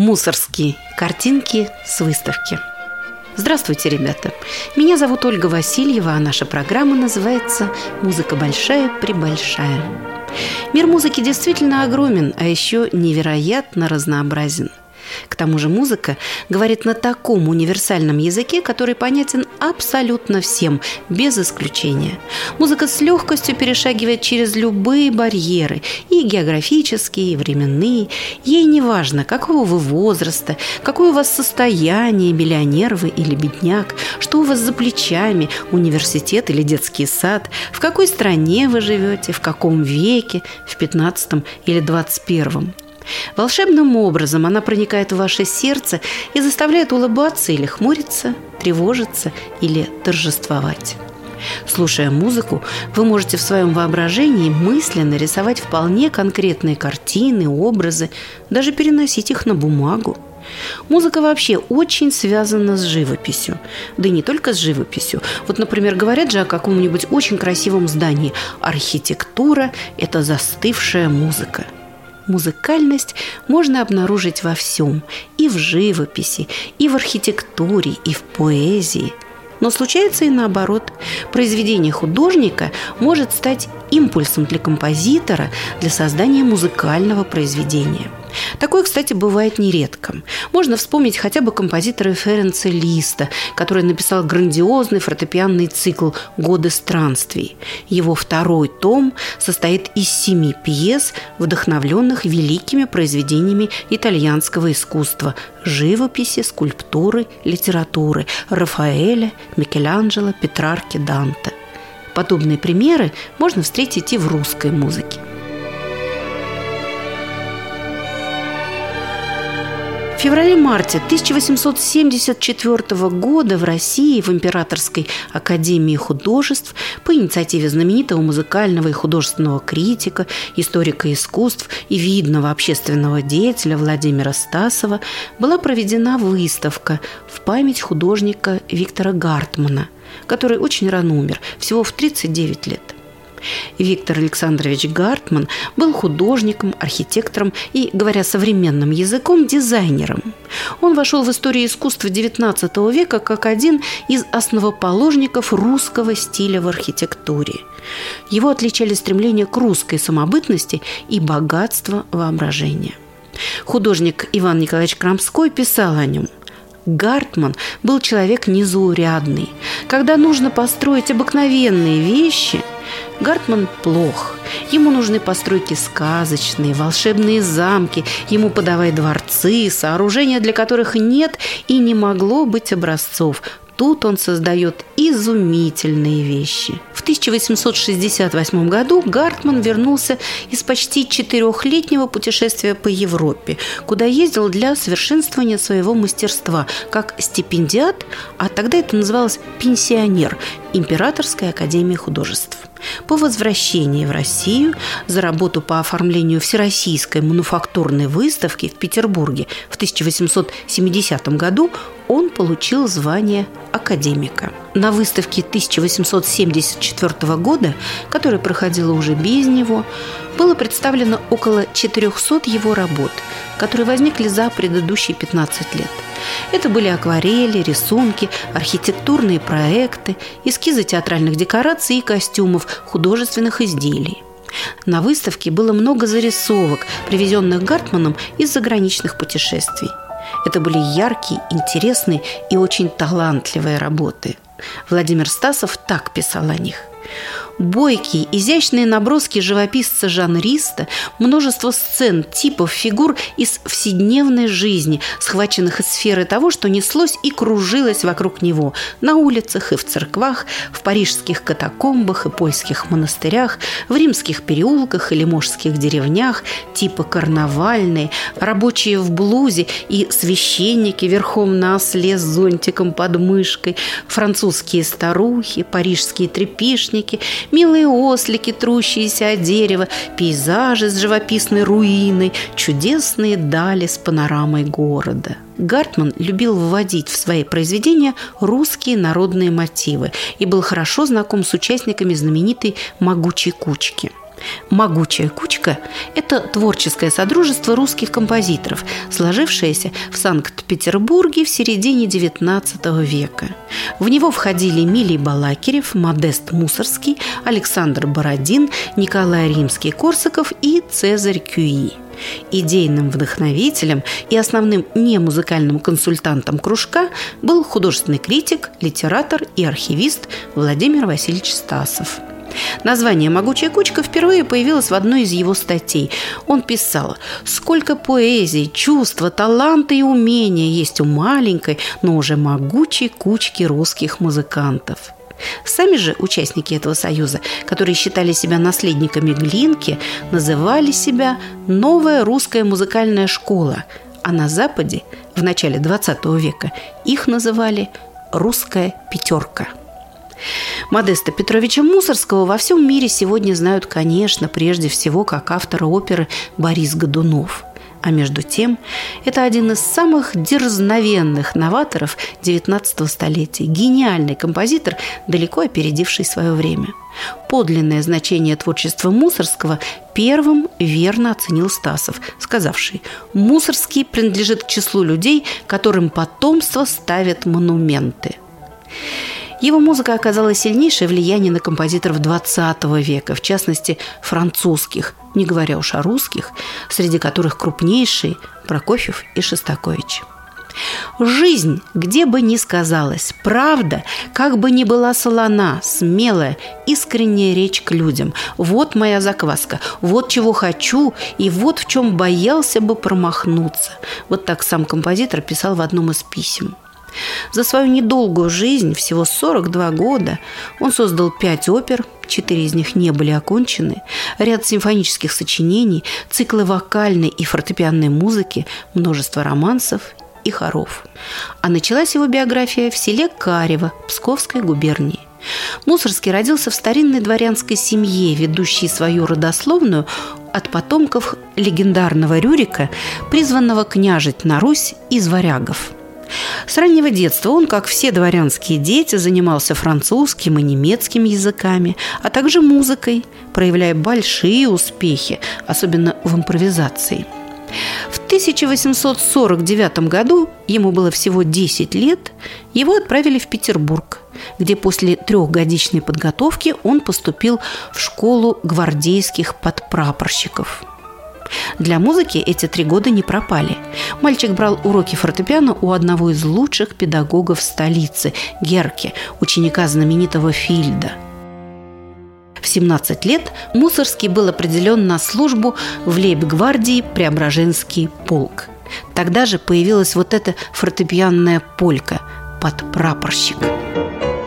Мусорские картинки с выставки. Здравствуйте, ребята! Меня зовут Ольга Васильева, а наша программа называется «Музыка большая-пребольшая». Мир музыки действительно огромен, а еще невероятно разнообразен. К тому же музыка говорит на таком универсальном языке, который понятен абсолютно всем, без исключения. Музыка с легкостью перешагивает через любые барьеры, и географические, и временные. Ей не важно, какого вы возраста, какое у вас состояние, миллионер вы или бедняк, что у вас за плечами, университет или детский сад, в какой стране вы живете, в каком веке, в 15 или 21. Волшебным образом она проникает в ваше сердце и заставляет улыбаться или хмуриться, тревожиться или торжествовать. Слушая музыку, вы можете в своем воображении мысленно рисовать вполне конкретные картины, образы, даже переносить их на бумагу. Музыка вообще очень связана с живописью. Да и не только с живописью. Вот, например, говорят же о каком-нибудь очень красивом здании. Архитектура – это застывшая музыка – Музыкальность можно обнаружить во всем – и в живописи, и в архитектуре, и в поэзии. Но случается и наоборот. Произведение художника может стать импульсом для композитора для создания музыкального произведения – Такое, кстати, бывает нередко. Можно вспомнить хотя бы композитора Ференца Листа, который написал грандиозный фортепианный цикл «Годы странствий». Его второй том состоит из семи пьес, вдохновленных великими произведениями итальянского искусства – живописи, скульптуры, литературы Рафаэля, Микеланджело, Петрарки, Данте. Подобные примеры можно встретить и в русской музыке. В феврале-марте 1874 года в России в Императорской академии художеств по инициативе знаменитого музыкального и художественного критика, историка искусств и видного общественного деятеля Владимира Стасова была проведена выставка в память художника Виктора Гартмана, который очень рано умер, всего в 39 лет – Виктор Александрович Гартман был художником, архитектором и, говоря современным языком, дизайнером. Он вошел в историю искусства XIX века как один из основоположников русского стиля в архитектуре. Его отличали стремление к русской самобытности и богатство воображения. Художник Иван Николаевич Крамской писал о нем – Гартман был человек незаурядный. Когда нужно построить обыкновенные вещи, Гартман плох. Ему нужны постройки сказочные, волшебные замки, ему подавай дворцы, сооружения, для которых нет и не могло быть образцов. Тут он создает изумительные вещи. В 1868 году Гартман вернулся из почти четырехлетнего путешествия по Европе, куда ездил для совершенствования своего мастерства как стипендиат, а тогда это называлось пенсионер Императорской академии художеств. По возвращении в Россию за работу по оформлению Всероссийской мануфактурной выставки в Петербурге в 1870 году он получил звание академика. На выставке 1874 года, которая проходила уже без него, было представлено около 400 его работ, которые возникли за предыдущие 15 лет – это были акварели, рисунки, архитектурные проекты, эскизы театральных декораций и костюмов, художественных изделий. На выставке было много зарисовок, привезенных Гартманом из заграничных путешествий. Это были яркие, интересные и очень талантливые работы. Владимир Стасов так писал о них. Бойкие, изящные наброски живописца-жанриста, множество сцен, типов, фигур из вседневной жизни, схваченных из сферы того, что неслось и кружилось вокруг него на улицах и в церквах, в парижских катакомбах и польских монастырях, в римских переулках и лиможских деревнях, типа карнавальные, рабочие в блузе и священники верхом на осле с зонтиком под мышкой, французские старухи, парижские трепишники, милые ослики, трущиеся от дерева, пейзажи с живописной руиной, чудесные дали с панорамой города. Гартман любил вводить в свои произведения русские народные мотивы и был хорошо знаком с участниками знаменитой «Могучей кучки». «Могучая кучка» – это творческое содружество русских композиторов, сложившееся в Санкт-Петербурге в середине XIX века. В него входили Милий Балакирев, Модест Мусорский, Александр Бородин, Николай Римский-Корсаков и Цезарь Кюи. Идейным вдохновителем и основным немузыкальным консультантом кружка был художественный критик, литератор и архивист Владимир Васильевич Стасов. Название «Могучая кучка» впервые появилось в одной из его статей. Он писал «Сколько поэзии, чувства, таланта и умения есть у маленькой, но уже могучей кучки русских музыкантов». Сами же участники этого союза, которые считали себя наследниками Глинки, называли себя «Новая русская музыкальная школа», а на Западе в начале XX века их называли «Русская пятерка». Модеста Петровича Мусорского во всем мире сегодня знают, конечно, прежде всего как автора оперы Борис Годунов. А между тем, это один из самых дерзновенных новаторов XIX столетия, гениальный композитор, далеко опередивший свое время. Подлинное значение творчества Мусорского первым верно оценил Стасов, сказавший «Мусорский принадлежит к числу людей, которым потомство ставит монументы». Его музыка оказала сильнейшее влияние на композиторов XX века, в частности, французских, не говоря уж о русских, среди которых крупнейшие Прокофьев и Шостакович. Жизнь, где бы ни сказалась, правда, как бы ни была солона, смелая, искренняя речь к людям. Вот моя закваска, вот чего хочу и вот в чем боялся бы промахнуться. Вот так сам композитор писал в одном из писем. За свою недолгую жизнь, всего 42 года, он создал пять опер, четыре из них не были окончены, ряд симфонических сочинений, циклы вокальной и фортепианной музыки, множество романсов и хоров. А началась его биография в селе Карево Псковской губернии. Мусорский родился в старинной дворянской семье, ведущей свою родословную от потомков легендарного Рюрика, призванного княжить на Русь из варягов – с раннего детства он, как все дворянские дети, занимался французским и немецким языками, а также музыкой, проявляя большие успехи, особенно в импровизации. В 1849 году, ему было всего 10 лет, его отправили в Петербург, где после трехгодичной подготовки он поступил в школу гвардейских подпрапорщиков – для музыки эти три года не пропали. Мальчик брал уроки фортепиано у одного из лучших педагогов столицы – Герки, ученика знаменитого Фильда. В 17 лет Мусорский был определен на службу в лейб-гвардии Преображенский полк. Тогда же появилась вот эта фортепианная полька под прапорщик. на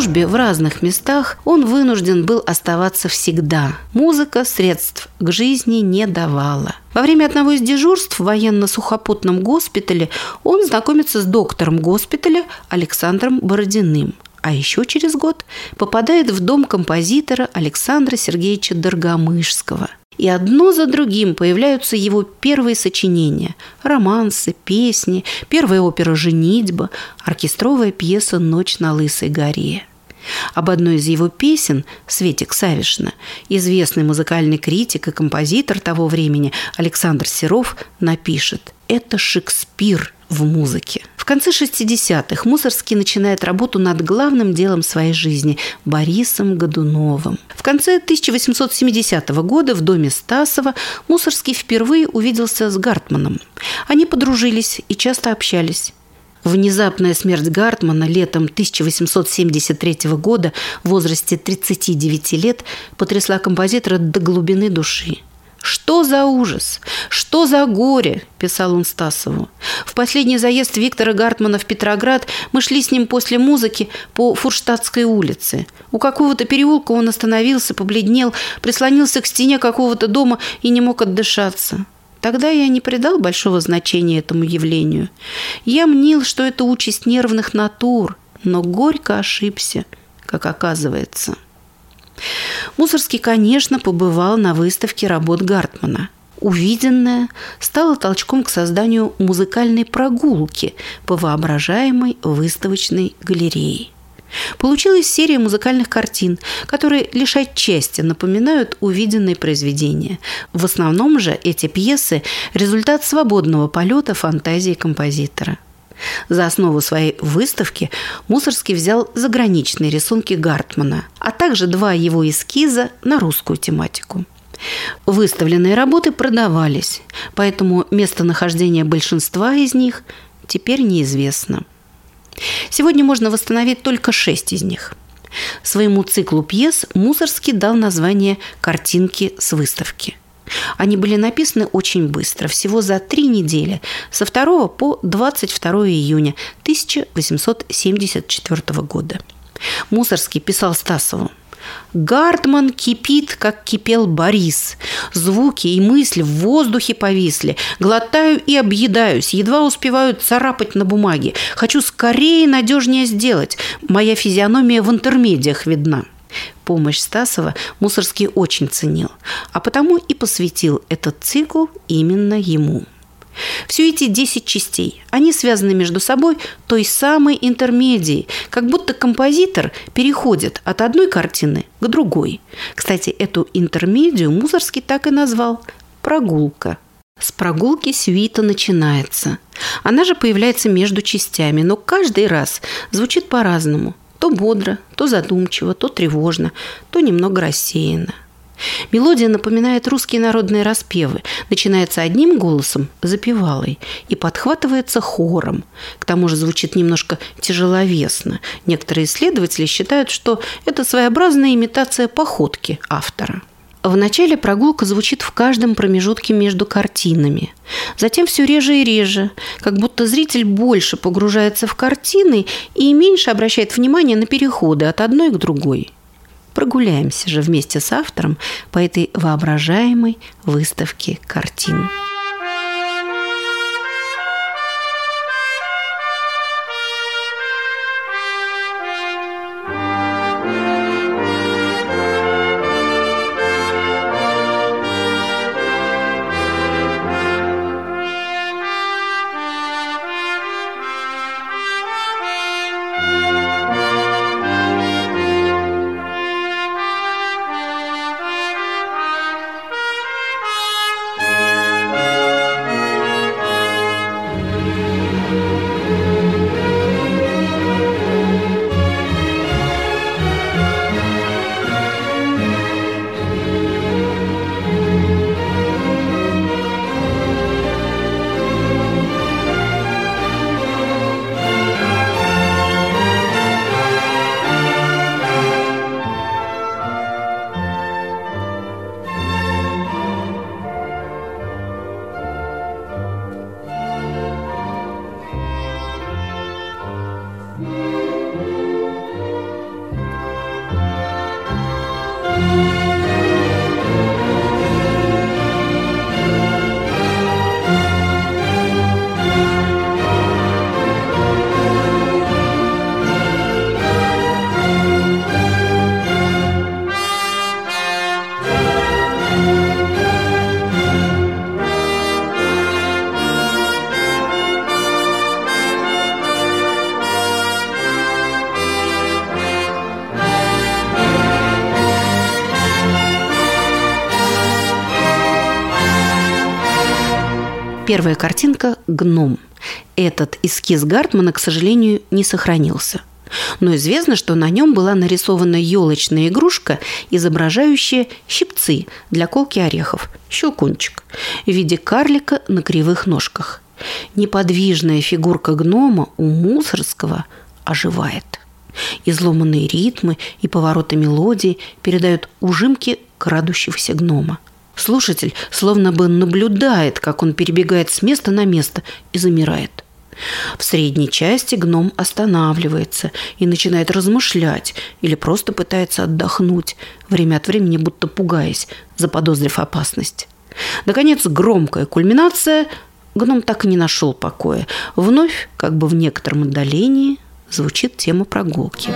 службе в разных местах он вынужден был оставаться всегда. Музыка средств к жизни не давала. Во время одного из дежурств в военно-сухопутном госпитале он знакомится с доктором госпиталя Александром Бородиным. А еще через год попадает в дом композитора Александра Сергеевича Доргомышского – и одно за другим появляются его первые сочинения – романсы, песни, первая опера «Женитьба», оркестровая пьеса «Ночь на Лысой горе». Об одной из его песен Светик Савишна известный музыкальный критик и композитор того времени Александр Серов напишет «Это Шекспир в музыке». В конце 60-х Мусорский начинает работу над главным делом своей жизни – Борисом Годуновым. В конце 1870 года в доме Стасова Мусорский впервые увиделся с Гартманом. Они подружились и часто общались. Внезапная смерть Гартмана летом 1873 года в возрасте 39 лет потрясла композитора до глубины души. «Что за ужас? Что за горе?» – писал он Стасову. В последний заезд Виктора Гартмана в Петроград мы шли с ним после музыки по Фурштадтской улице. У какого-то переулка он остановился, побледнел, прислонился к стене какого-то дома и не мог отдышаться. Тогда я не придал большого значения этому явлению. Я мнил, что это участь нервных натур, но горько ошибся, как оказывается. Мусорский, конечно, побывал на выставке работ Гартмана. Увиденное стало толчком к созданию музыкальной прогулки по воображаемой выставочной галерее. Получилась серия музыкальных картин, которые лишь отчасти напоминают увиденные произведения. В основном же эти пьесы – результат свободного полета фантазии композитора. За основу своей выставки Мусорский взял заграничные рисунки Гартмана, а также два его эскиза на русскую тематику. Выставленные работы продавались, поэтому местонахождение большинства из них теперь неизвестно. Сегодня можно восстановить только шесть из них. Своему циклу пьес Мусорский дал название «Картинки с выставки». Они были написаны очень быстро, всего за три недели, со 2 по 22 июня 1874 года. Мусорский писал Стасову – Гартман кипит, как кипел Борис. Звуки и мысли в воздухе повисли. Глотаю и объедаюсь, едва успеваю царапать на бумаге. Хочу скорее надежнее сделать. Моя физиономия в интермедиях видна. Помощь Стасова Мусорский очень ценил, а потому и посвятил этот цикл именно ему. Все эти 10 частей, они связаны между собой той самой интермедией, как будто композитор переходит от одной картины к другой. Кстати, эту интермедию Мусорский так и назвал «прогулка». С прогулки свита начинается. Она же появляется между частями, но каждый раз звучит по-разному. То бодро, то задумчиво, то тревожно, то немного рассеянно. Мелодия напоминает русские народные распевы. Начинается одним голосом, запевалой, и подхватывается хором. К тому же звучит немножко тяжеловесно. Некоторые исследователи считают, что это своеобразная имитация походки автора. В начале прогулка звучит в каждом промежутке между картинами. Затем все реже и реже, как будто зритель больше погружается в картины и меньше обращает внимание на переходы от одной к другой. Прогуляемся же вместе с автором по этой воображаемой выставке картин. Первая картинка – гном. Этот эскиз Гартмана, к сожалению, не сохранился. Но известно, что на нем была нарисована елочная игрушка, изображающая щипцы для колки орехов, щелкунчик, в виде карлика на кривых ножках. Неподвижная фигурка гнома у Мусорского оживает. Изломанные ритмы и повороты мелодии передают ужимки крадущегося гнома. Слушатель словно бы наблюдает, как он перебегает с места на место и замирает. В средней части гном останавливается и начинает размышлять или просто пытается отдохнуть, время от времени будто пугаясь, заподозрив опасность. Наконец, громкая кульминация – гном так и не нашел покоя. Вновь, как бы в некотором отдалении, звучит тема прогулки.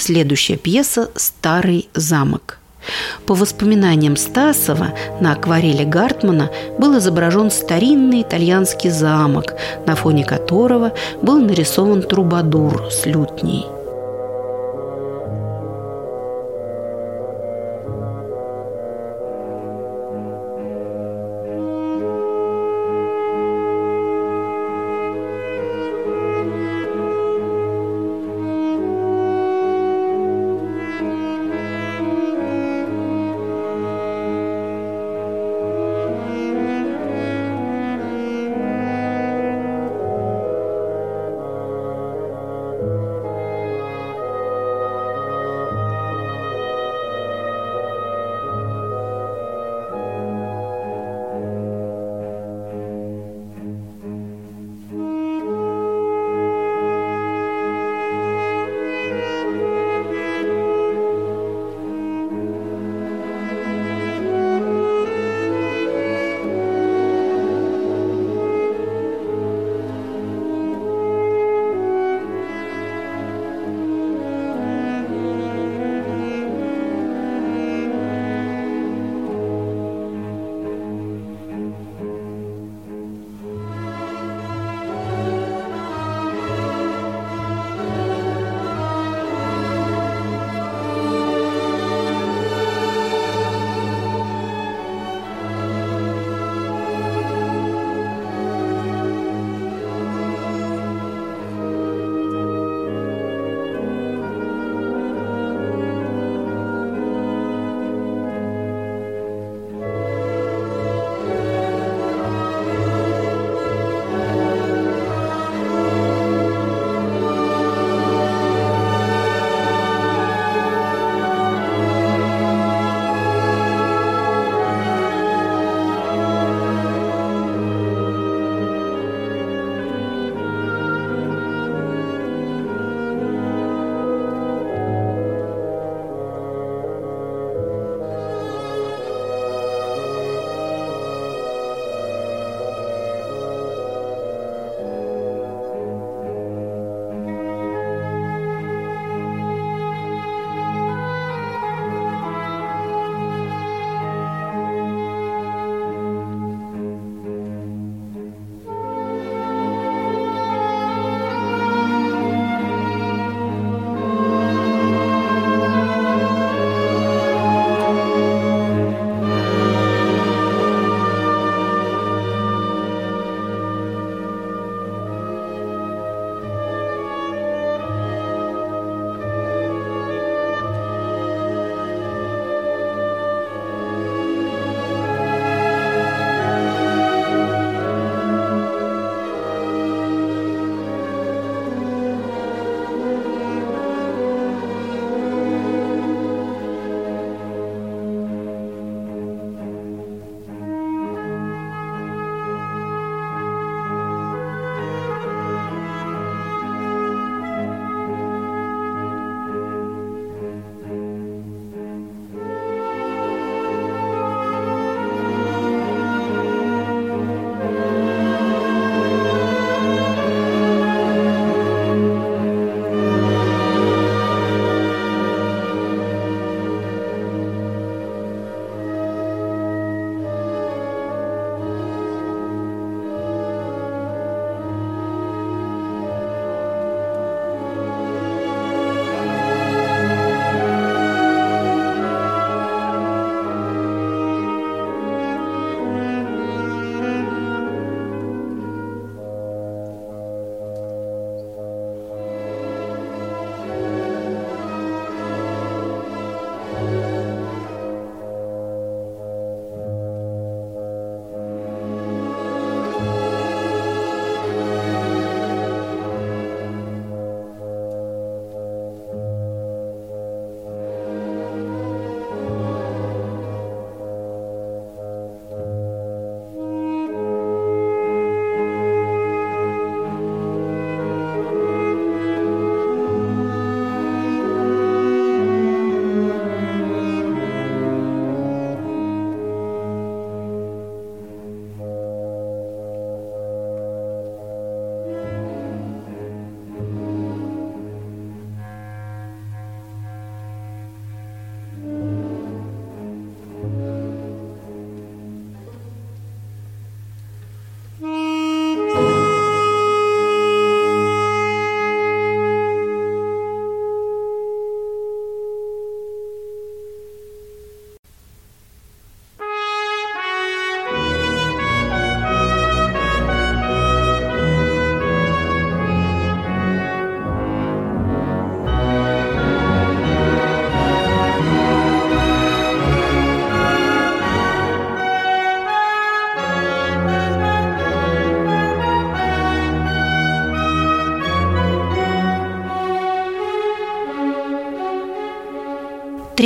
Следующая пьеса «Старый замок». По воспоминаниям Стасова, на акварели Гартмана был изображен старинный итальянский замок, на фоне которого был нарисован трубадур с лютней –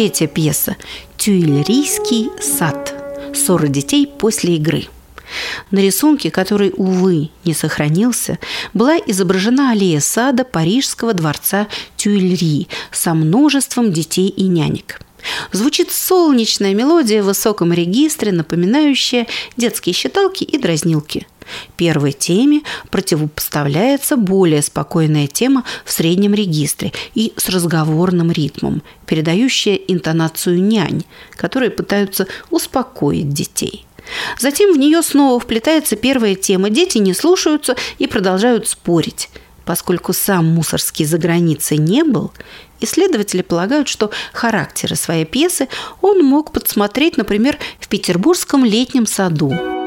третья пьеса «Тюильрийский сад. Ссора детей после игры». На рисунке, который, увы, не сохранился, была изображена аллея сада Парижского дворца Тюильри со множеством детей и нянек. Звучит солнечная мелодия в высоком регистре, напоминающая детские считалки и дразнилки. Первой теме противопоставляется более спокойная тема в среднем регистре и с разговорным ритмом, передающая интонацию нянь, которые пытаются успокоить детей. Затем в нее снова вплетается первая тема. Дети не слушаются и продолжают спорить. Поскольку сам Мусорский за границей не был, исследователи полагают, что характеры своей пьесы он мог подсмотреть, например, в петербургском летнем саду.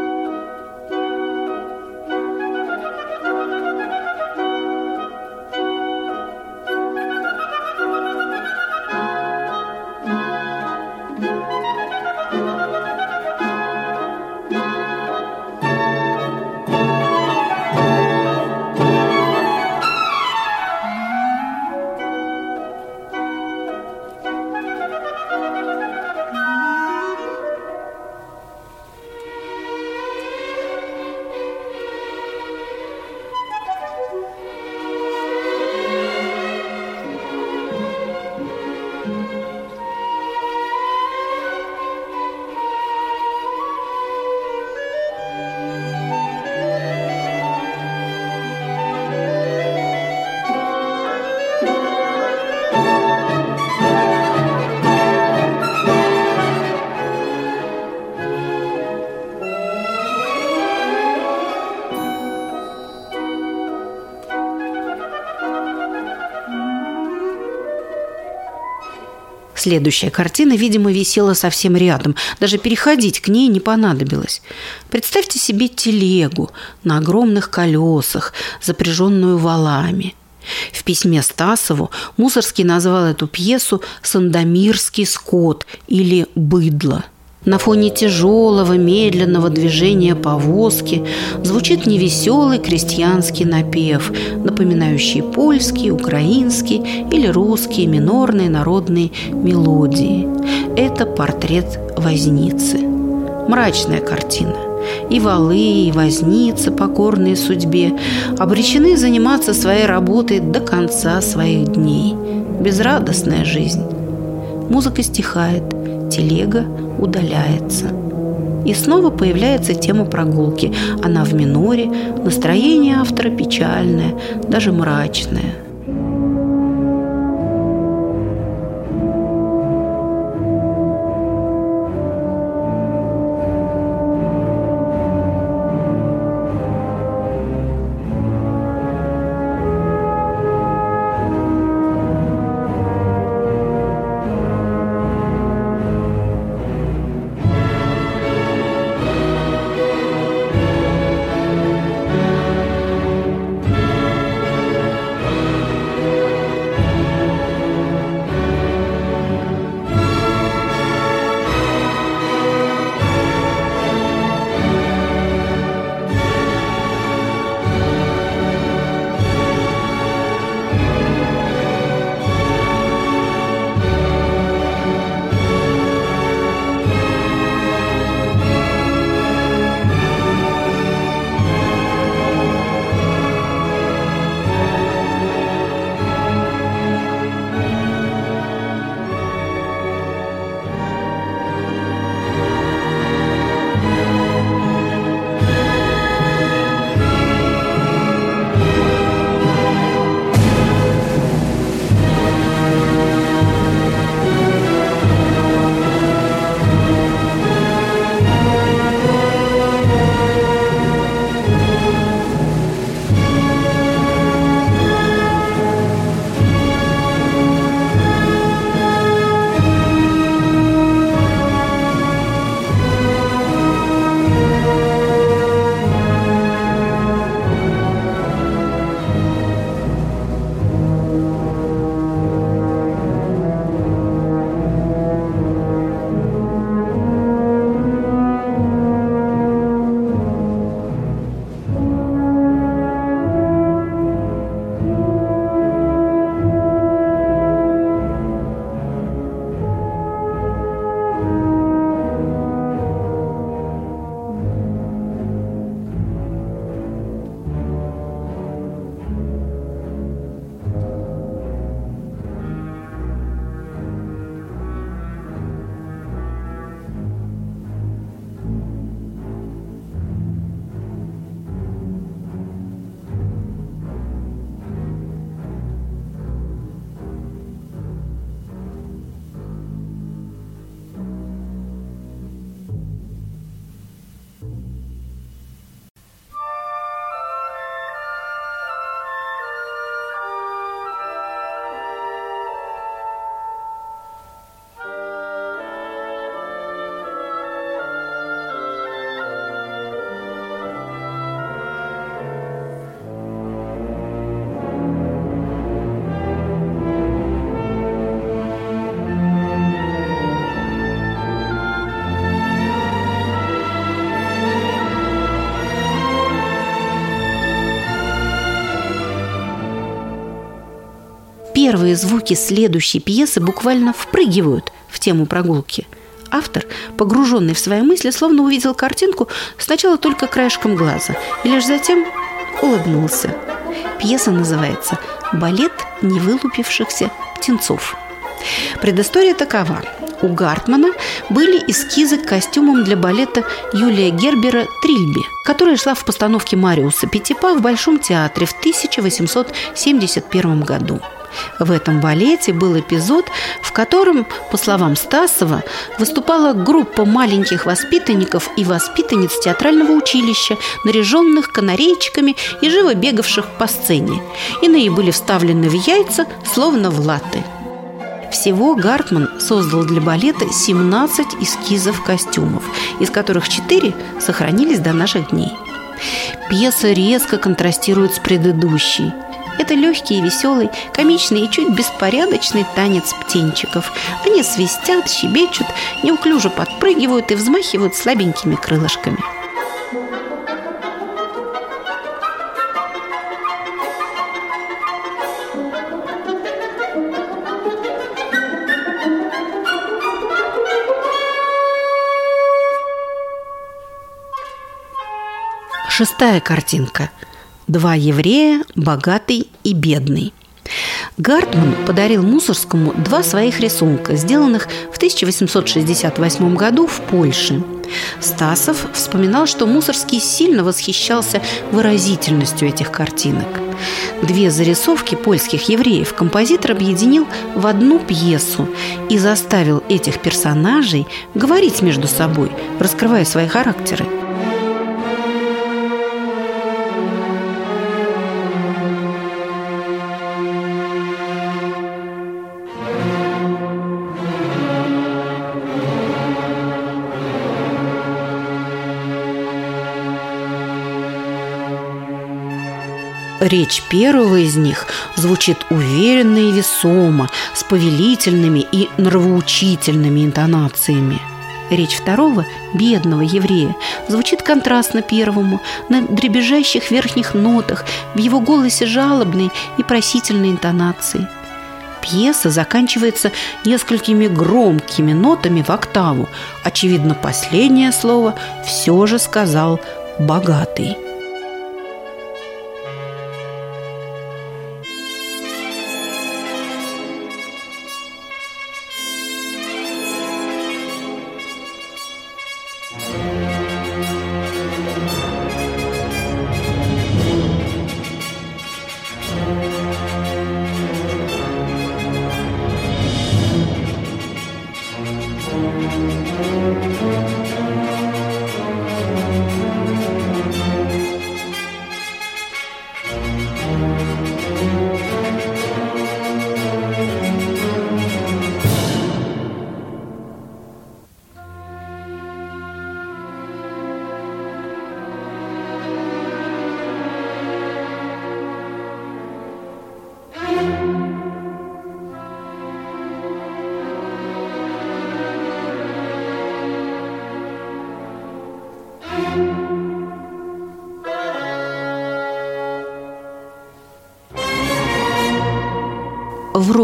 Следующая картина, видимо, висела совсем рядом. Даже переходить к ней не понадобилось. Представьте себе телегу на огромных колесах, запряженную валами. В письме Стасову Мусорский назвал эту пьесу «Сандомирский скот» или «Быдло». На фоне тяжелого, медленного движения повозки звучит невеселый крестьянский напев, напоминающий польские, украинские или русские минорные народные мелодии. Это портрет возницы. Мрачная картина. И валы, и возницы, покорные судьбе, обречены заниматься своей работой до конца своих дней. Безрадостная жизнь. Музыка стихает, телега удаляется. И снова появляется тема прогулки. Она в миноре, настроение автора печальное, даже мрачное – первые звуки следующей пьесы буквально впрыгивают в тему прогулки. Автор, погруженный в свои мысли, словно увидел картинку сначала только краешком глаза и лишь затем улыбнулся. Пьеса называется «Балет невылупившихся птенцов». Предыстория такова. У Гартмана были эскизы к костюмам для балета Юлия Гербера «Трильби», которая шла в постановке Мариуса Петипа в Большом театре в 1871 году. В этом балете был эпизод, в котором, по словам Стасова, выступала группа маленьких воспитанников и воспитанниц театрального училища, наряженных канарейчиками и живо бегавших по сцене. Иные были вставлены в яйца, словно в латы. Всего Гартман создал для балета 17 эскизов костюмов, из которых 4 сохранились до наших дней. Пьеса резко контрастирует с предыдущей – это легкий и веселый, комичный и чуть беспорядочный танец птенчиков. Они свистят, щебечут, неуклюже подпрыгивают и взмахивают слабенькими крылышками. Шестая картинка – Два еврея, богатый и бедный. Гартман подарил Мусорскому два своих рисунка, сделанных в 1868 году в Польше. Стасов вспоминал, что Мусорский сильно восхищался выразительностью этих картинок. Две зарисовки польских евреев композитор объединил в одну пьесу и заставил этих персонажей говорить между собой, раскрывая свои характеры – Речь первого из них звучит уверенно и весомо, с повелительными и нравоучительными интонациями. Речь второго, бедного еврея, звучит контрастно первому, на дребезжащих верхних нотах, в его голосе жалобной и просительной интонации. Пьеса заканчивается несколькими громкими нотами в октаву. Очевидно, последнее слово все же сказал «богатый».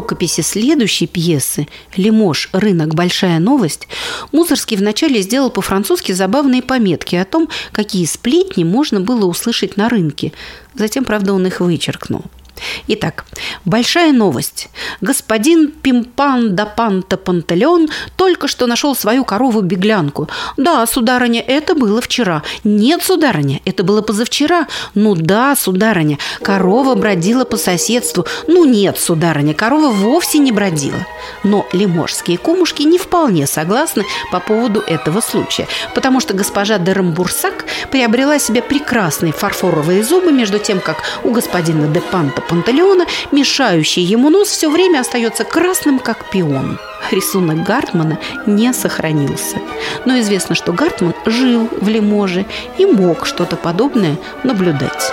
Рукописи следующей пьесы «Лимож. Рынок. Большая новость» Мусорский вначале сделал по-французски забавные пометки о том, какие сплетни можно было услышать на рынке. Затем, правда, он их вычеркнул – Итак, большая новость. Господин Пимпан да Панта Пантелеон только что нашел свою корову-беглянку. Да, сударыня, это было вчера. Нет, сударыня, это было позавчера. Ну да, сударыня, корова бродила по соседству. Ну нет, сударыня, корова вовсе не бродила. Но лиможские кумушки не вполне согласны по поводу этого случая, потому что госпожа Дерамбурсак приобрела себе прекрасные фарфоровые зубы, между тем, как у господина де Панта Пантелеона, мешающий ему нос, все время остается красным, как пион. Рисунок Гартмана не сохранился. Но известно, что Гартман жил в Лиможе и мог что-то подобное наблюдать.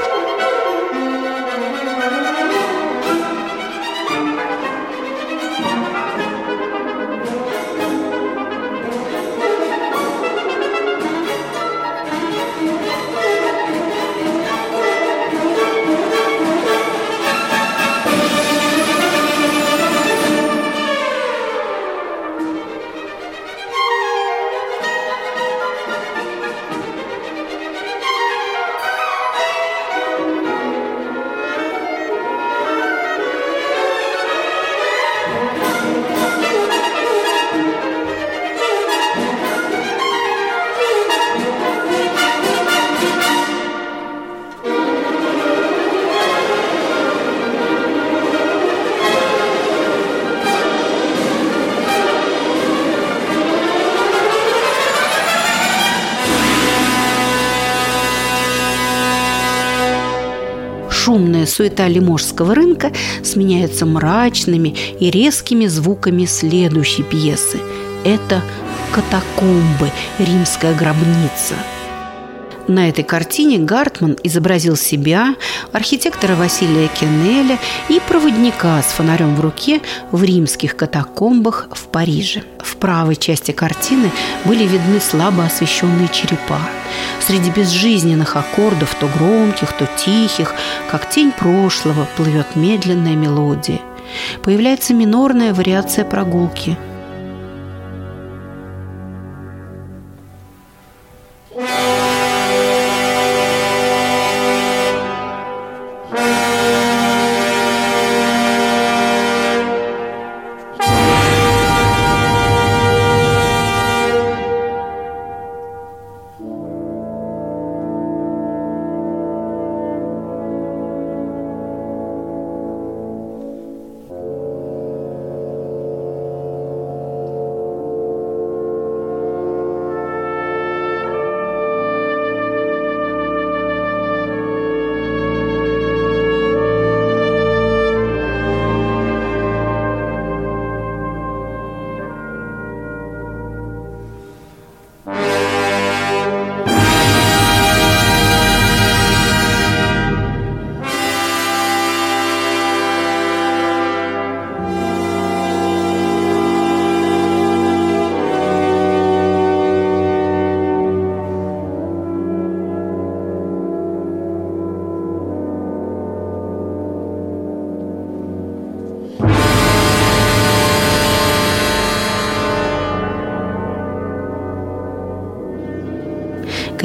Суета лиможского рынка сменяется мрачными и резкими звуками следующей пьесы. Это «Катакомбы. Римская гробница». На этой картине Гартман изобразил себя, архитектора Василия Кеннеля и проводника с фонарем в руке в римских катакомбах в Париже. В правой части картины были видны слабо освещенные черепа. Среди безжизненных аккордов, то громких, то тихих, как тень прошлого, плывет медленная мелодия. Появляется минорная вариация прогулки –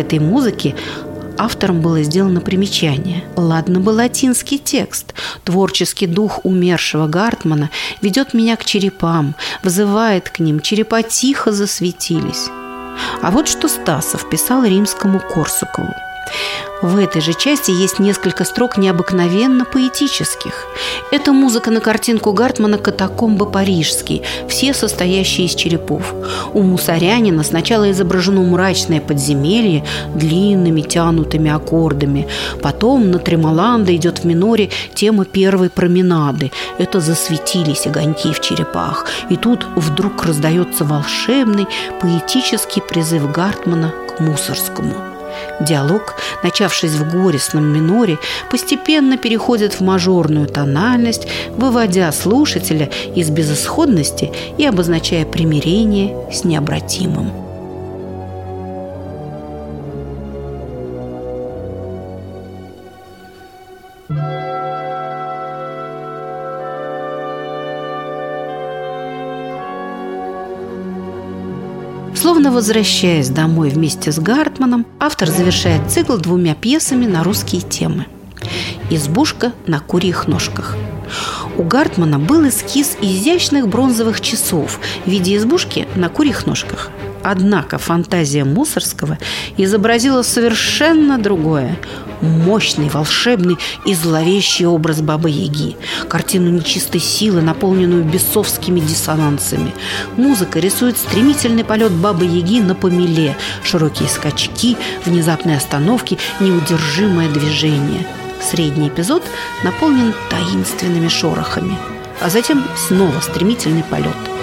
этой музыке автором было сделано примечание. Ладно бы латинский текст. Творческий дух умершего Гартмана ведет меня к черепам, вызывает к ним. Черепа тихо засветились. А вот что Стасов писал римскому Корсакову. В этой же части есть несколько строк необыкновенно поэтических. Это музыка на картинку Гартмана «Катакомбы парижские», все состоящие из черепов. У Мусорянина сначала изображено мрачное подземелье длинными тянутыми аккордами. Потом на Тремоланда идет в миноре тема первой променады. Это засветились огоньки в черепах. И тут вдруг раздается волшебный поэтический призыв Гартмана к Мусорскому – Диалог, начавшись в горестном миноре, постепенно переходит в мажорную тональность, выводя слушателя из безысходности и обозначая примирение с необратимым. Словно возвращаясь домой вместе с Гартманом, автор завершает цикл двумя пьесами на русские темы. «Избушка на курьих ножках». У Гартмана был эскиз изящных бронзовых часов в виде избушки на курьих ножках. Однако фантазия Мусорского изобразила совершенно другое мощный, волшебный и зловещий образ Бабы-Яги, картину нечистой силы, наполненную бесовскими диссонансами. Музыка рисует стремительный полет Бабы-Яги на помеле, широкие скачки, внезапные остановки, неудержимое движение. Средний эпизод наполнен таинственными шорохами, а затем снова стремительный полет –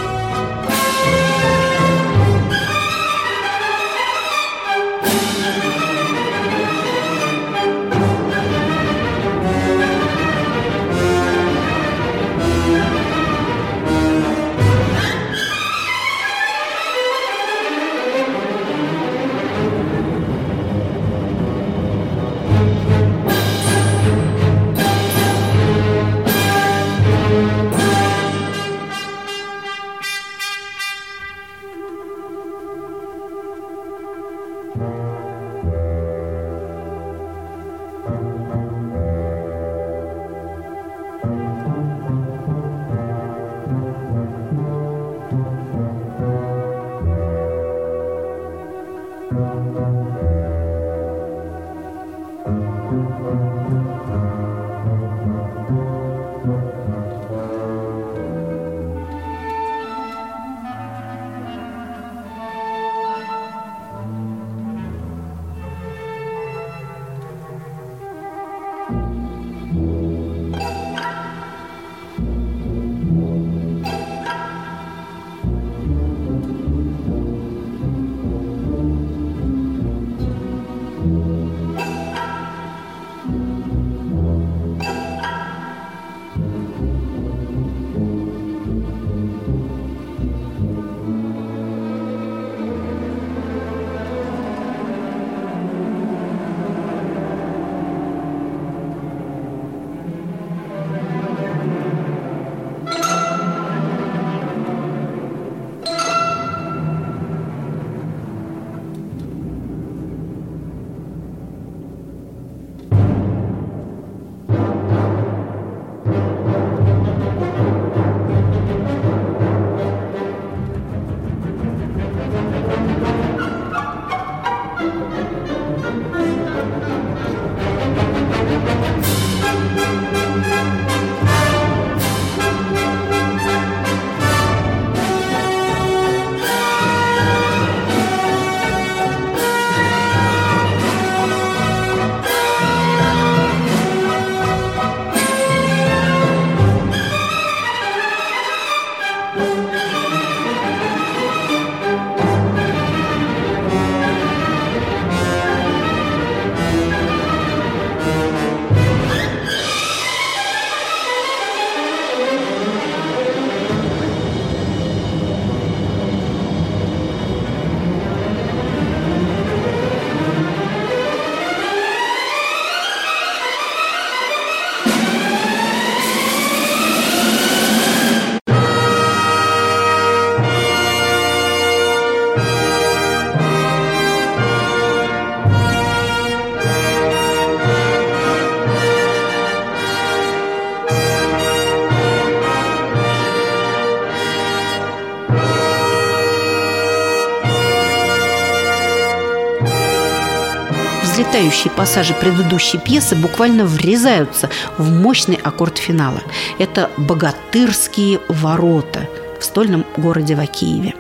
взлетающие пассажи предыдущей пьесы буквально врезаются в мощный аккорд финала. Это «Богатырские ворота» в стольном городе Вакиеве.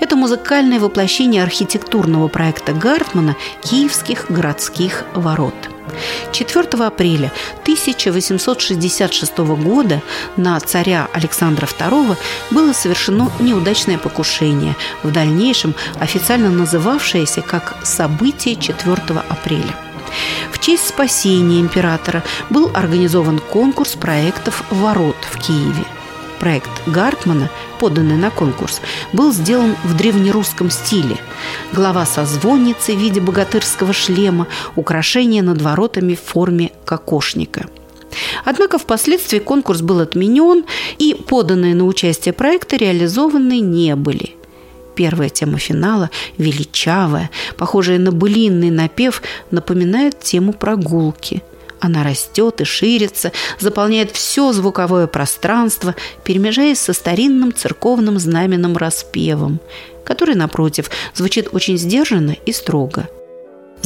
Это музыкальное воплощение архитектурного проекта Гартмана «Киевских городских ворот». 4 апреля 1866 года на царя Александра II было совершено неудачное покушение, в дальнейшем официально называвшееся как «событие 4 апреля». В честь спасения императора был организован конкурс проектов «Ворот» в Киеве. Проект Гартмана, поданный на конкурс, был сделан в древнерусском стиле. Глава со звонницей в виде богатырского шлема, украшение над воротами в форме кокошника – Однако впоследствии конкурс был отменен, и поданные на участие проекты реализованы не были. Первая тема финала, величавая, похожая на былинный напев, напоминает тему прогулки – она растет и ширится, заполняет все звуковое пространство, перемежаясь со старинным церковным знаменным распевом, который, напротив, звучит очень сдержанно и строго.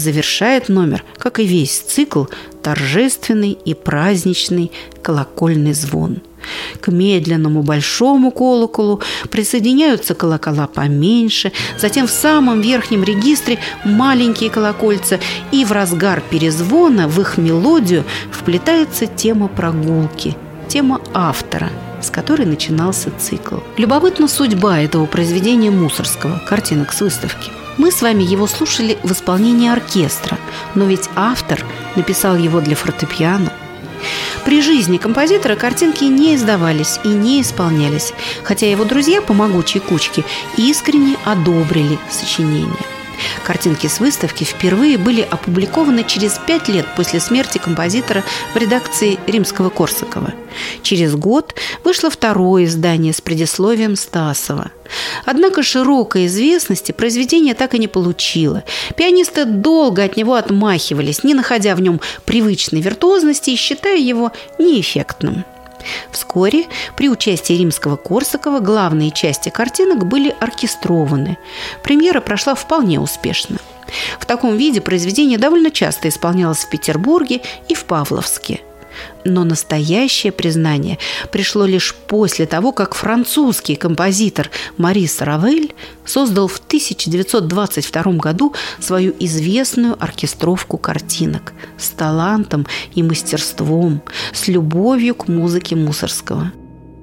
Завершает номер, как и весь цикл, торжественный и праздничный колокольный звон – к медленному большому колоколу присоединяются колокола поменьше, затем в самом верхнем регистре маленькие колокольца, и в разгар перезвона в их мелодию вплетается тема прогулки, тема автора – с которой начинался цикл. Любопытна судьба этого произведения Мусорского, картинок с выставки. Мы с вами его слушали в исполнении оркестра, но ведь автор написал его для фортепиано, при жизни композитора картинки не издавались и не исполнялись, хотя его друзья по могучей кучке искренне одобрили сочинение. Картинки с выставки впервые были опубликованы через пять лет после смерти композитора в редакции римского Корсакова. Через год вышло второе издание с предисловием Стасова. Однако широкой известности произведение так и не получило. Пианисты долго от него отмахивались, не находя в нем привычной виртуозности и считая его неэффектным. Вскоре при участии римского Корсакова главные части картинок были оркестрованы. Премьера прошла вполне успешно. В таком виде произведение довольно часто исполнялось в Петербурге и в Павловске – но настоящее признание пришло лишь после того, как французский композитор Марис Равель создал в 1922 году свою известную оркестровку картинок с талантом и мастерством, с любовью к музыке Мусорского.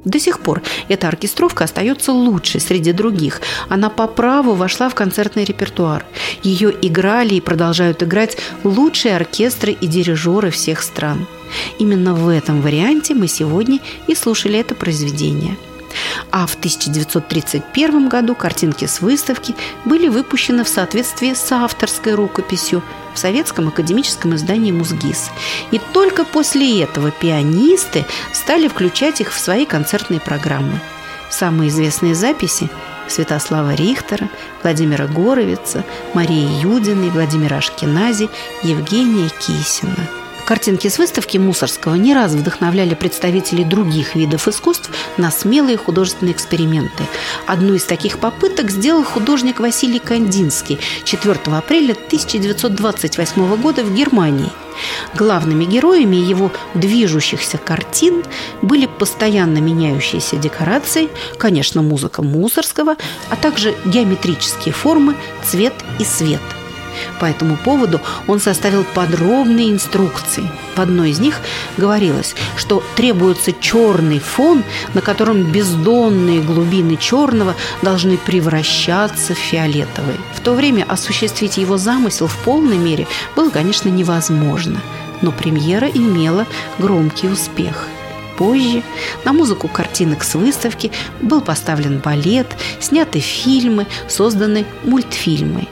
До сих пор эта оркестровка остается лучшей среди других. Она по праву вошла в концертный репертуар. Ее играли и продолжают играть лучшие оркестры и дирижеры всех стран. Именно в этом варианте мы сегодня и слушали это произведение. А в 1931 году картинки с выставки были выпущены в соответствии с авторской рукописью в советском академическом издании «Музгис». И только после этого пианисты стали включать их в свои концертные программы. Самые известные записи Святослава Рихтера, Владимира Горовица, Марии Юдиной, Владимира Ашкенази, Евгения Кисина – Картинки с выставки Мусорского не раз вдохновляли представителей других видов искусств на смелые художественные эксперименты. Одну из таких попыток сделал художник Василий Кандинский 4 апреля 1928 года в Германии. Главными героями его движущихся картин были постоянно меняющиеся декорации, конечно, музыка Мусорского, а также геометрические формы, цвет и свет – по этому поводу он составил подробные инструкции. В одной из них говорилось, что требуется черный фон, на котором бездонные глубины черного должны превращаться в фиолетовые. В то время осуществить его замысел в полной мере было, конечно, невозможно. Но премьера имела громкий успех – Позже на музыку картинок с выставки был поставлен балет, сняты фильмы, созданы мультфильмы.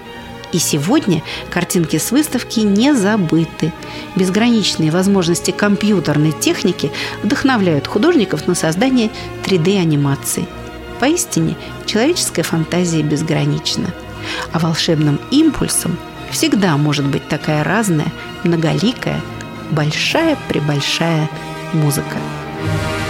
И сегодня картинки с выставки не забыты. Безграничные возможности компьютерной техники вдохновляют художников на создание 3D-анимации. Поистине, человеческая фантазия безгранична. А волшебным импульсом всегда может быть такая разная, многоликая, большая-пребольшая музыка. Музыка.